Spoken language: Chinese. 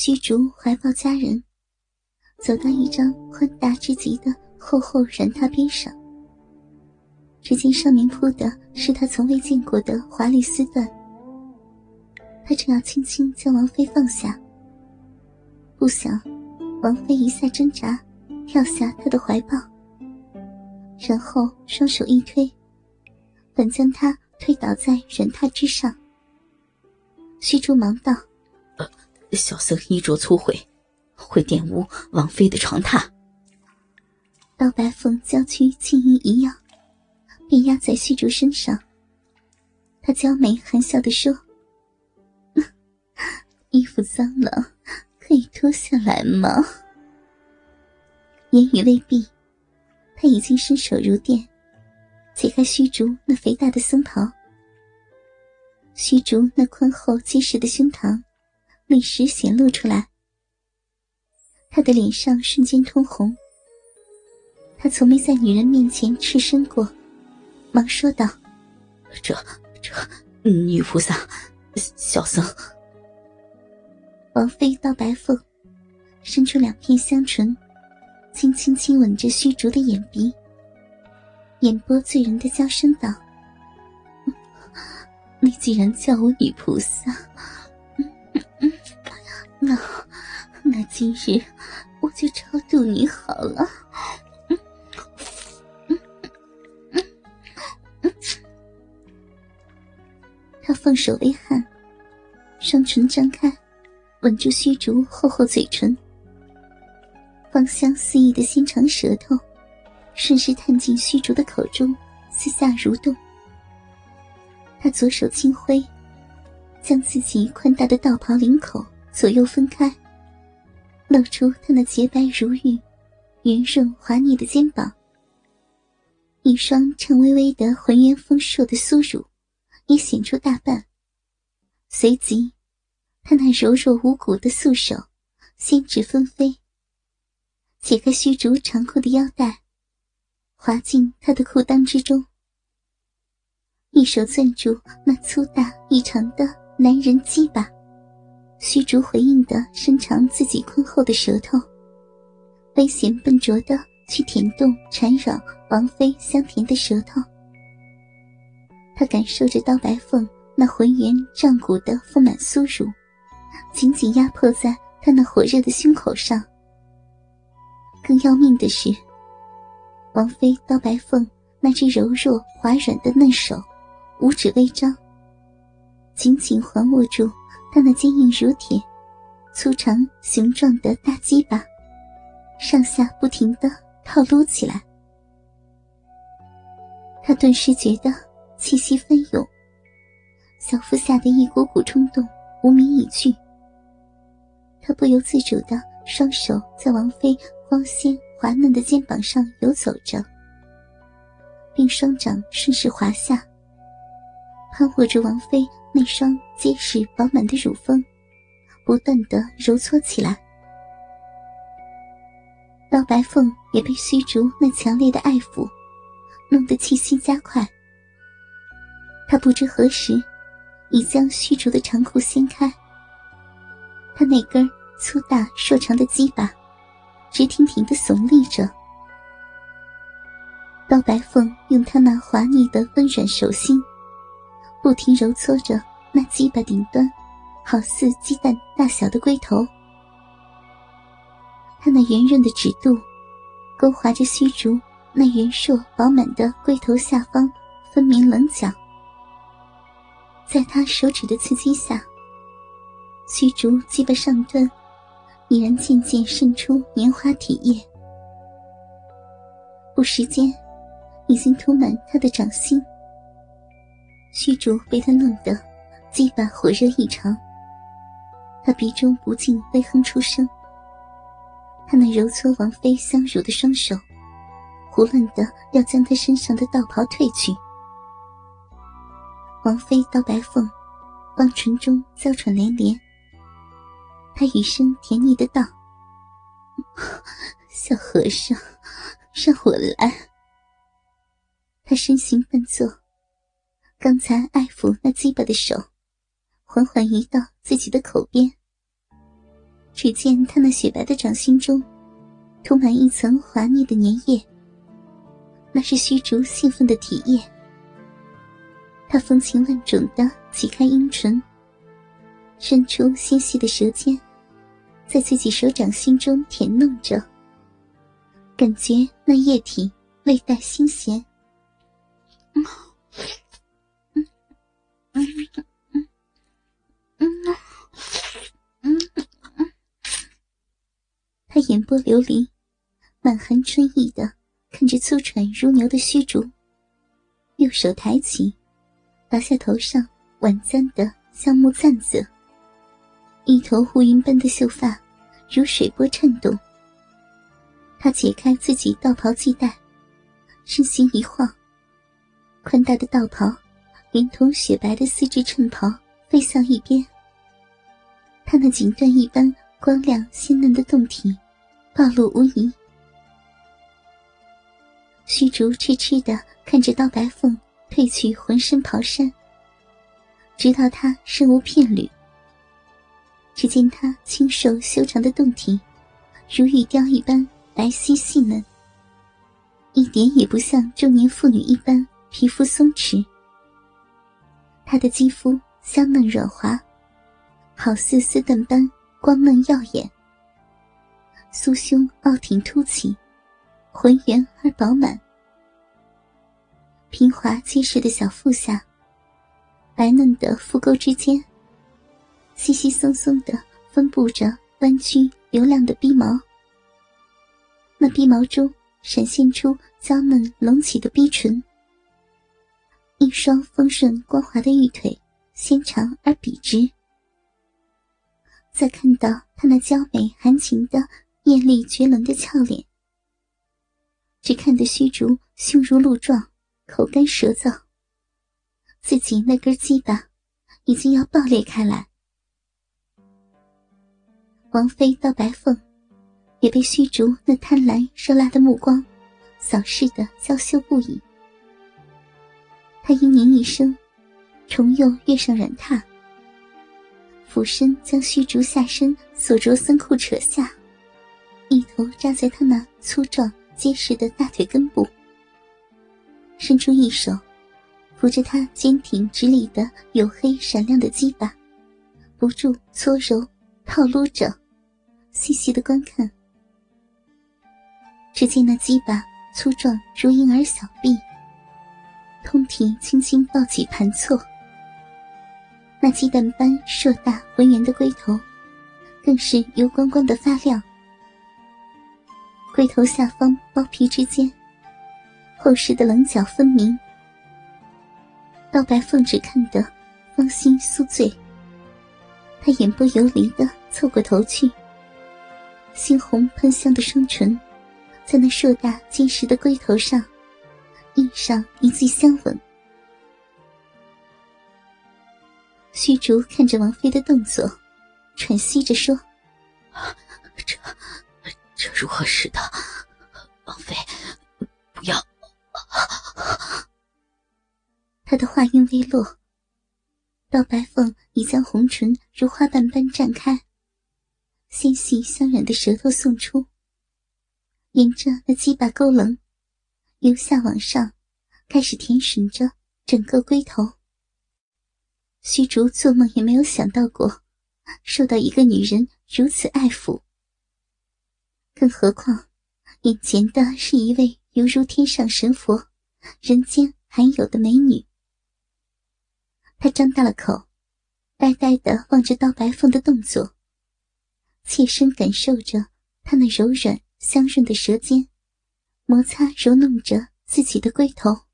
虚竹怀抱佳人，走到一张宽大之极的厚厚软榻边上。只见上面铺的是他从未见过的华丽丝缎。他正要轻轻将王妃放下，不想王妃一下挣扎，跳下他的怀抱，然后双手一推，反将他推倒在软榻之上。虚竹忙道。小僧衣着粗秽，会玷污王妃的床榻。刀白凤娇躯轻盈一样，便压在虚竹身上。她娇眉含笑的说：“衣服脏了，可以脱下来吗？”言语未毕，他已经伸手如电，解开虚竹那肥大的僧袍。虚竹那宽厚结实的胸膛。立时显露出来，他的脸上瞬间通红。他从没在女人面前赤身过，忙说道：“这、这女菩萨，小僧。”王妃刀白凤伸出两片香唇，轻轻亲吻着虚竹的眼鼻，眼波醉人的娇声道：“你既然叫我女菩萨。”今日我就超度你好了。他放手微汗，双唇张开，吻住虚竹厚厚嘴唇，芳香四溢的纤长舌头顺势探进虚竹的口中，四下蠕动。他左手轻挥，将自己宽大的道袍领口。左右分开，露出她那洁白如玉、圆润滑腻的肩膀，一双颤巍巍的浑圆丰硕的酥乳也显出大半。随即，她那柔弱无骨的素手纤指纷飞，解开虚竹长裤的腰带，滑进他的裤裆之中，一手攥住那粗大异常的男人鸡巴。虚竹回应的伸长自己宽厚的舌头，危险笨拙的去舔动缠绕王妃香甜的舌头。他感受着刀白凤那浑圆胀鼓的丰满酥乳，紧紧压迫在他那火热的胸口上。更要命的是，王妃刀白凤那只柔弱滑软的嫩手，五指微张，紧紧环握住。他那坚硬如铁、粗长雄壮的大鸡巴，上下不停的套撸起来。他顿时觉得气息翻涌，小腹下的一股股冲动无名已去。他不由自主的双手在王妃光鲜滑嫩的肩膀上游走着，并双掌顺势滑下，攀握着王妃。那双结实饱满的乳峰，不断的揉搓起来。刀白凤也被虚竹那强烈的爱抚，弄得气息加快。他不知何时，已将虚竹的长裤掀开。他那根粗大硕长的鸡巴，直挺挺的耸立着。刀白凤用他那滑腻的温软手心。不停揉搓着那鸡巴顶端，好似鸡蛋大小的龟头。他那圆润的指肚，勾划着虚竹那圆硕饱满的龟头下方，分明棱角。在他手指的刺激下，虚竹鸡巴上端，已然渐渐渗出棉花体液。不时间，已经涂满他的掌心。虚竹被他弄得鸡巴火热异常，他鼻中不禁微哼出声。他那揉搓王妃香乳的双手，胡乱的要将她身上的道袍褪去。王妃刀白凤，望唇中娇喘连连。他语声甜腻的道：“小和尚，让我来。”他身形半坐。刚才爱抚那鸡巴的手，缓缓移到自己的口边。只见他那雪白的掌心中，涂满一层滑腻的粘液。那是虚竹兴奋的体液。他风情万种的挤开阴唇，伸出纤细的舌尖，在自己手掌心中舔弄着，感觉那液体味带腥咸。嗯嗯嗯嗯嗯。嗯，他眼波流离，满含春意的看着粗喘如牛的虚竹，右手抬起。拔下头上晚簪的香木簪子，一头乌云般的秀发如水波颤动。他解开自己道袍系带，身形一晃，宽大的道袍连同雪白的丝质衬袍飞向一边。他那锦缎一般光亮鲜嫩的胴体暴露无遗。虚竹痴痴的看着刀白凤。褪去浑身袍衫，直到他身无片缕。只见他清瘦修长的胴体，如玉雕一般白皙细嫩，一点也不像中年妇女一般皮肤松弛。她的肌肤香嫩软滑，好似丝缎般光嫩耀眼。酥胸傲挺凸起，浑圆而饱满。平滑结实的小腹下，白嫩的腹沟之间，稀稀松松的分布着弯曲流亮的逼毛。那逼毛中闪现出娇嫩隆起的逼唇，一双丰盛光滑的玉腿，纤长而笔直。再看到她那娇美含情的艳丽绝伦的俏脸，只看得虚竹胸如鹿撞。口干舌燥，自己那根鸡巴已经要爆裂开来。王妃到白凤，也被虚竹那贪婪热辣的目光扫视的娇羞不已。他嘤咛一声，重又跃上软榻，俯身将虚竹下身所着僧裤扯下，一头扎在他那粗壮结实的大腿根部。伸出一手，扶着他坚挺直立的黝黑闪亮的鸡巴，不住搓揉、套撸着，细细的观看。只见那鸡巴粗壮如婴儿小臂，通体轻轻抱起盘错。那鸡蛋般硕大浑圆的龟头，更是油光光的发亮。龟头下方包皮之间。厚实的棱角分明，刀白凤只看得芳心酥醉。他眼波游离的凑过头去，猩红喷香的双唇，在那硕大坚实的龟头上印上一记香吻。虚竹看着王妃的动作，喘息着说：“这，这如何使得？王妃，不要。”他的话音未落，刀白凤已将红唇如花瓣般绽开，纤细香软的舌头送出，沿着那鸡巴沟棱，由下往上，开始舔吮着整个龟头。虚竹做梦也没有想到过，受到一个女人如此爱抚，更何况眼前的是一位。犹如天上神佛，人间罕有的美女。他张大了口，呆呆的望着刀白凤的动作，切身感受着她那柔软香润的舌尖摩擦揉弄着自己的龟头。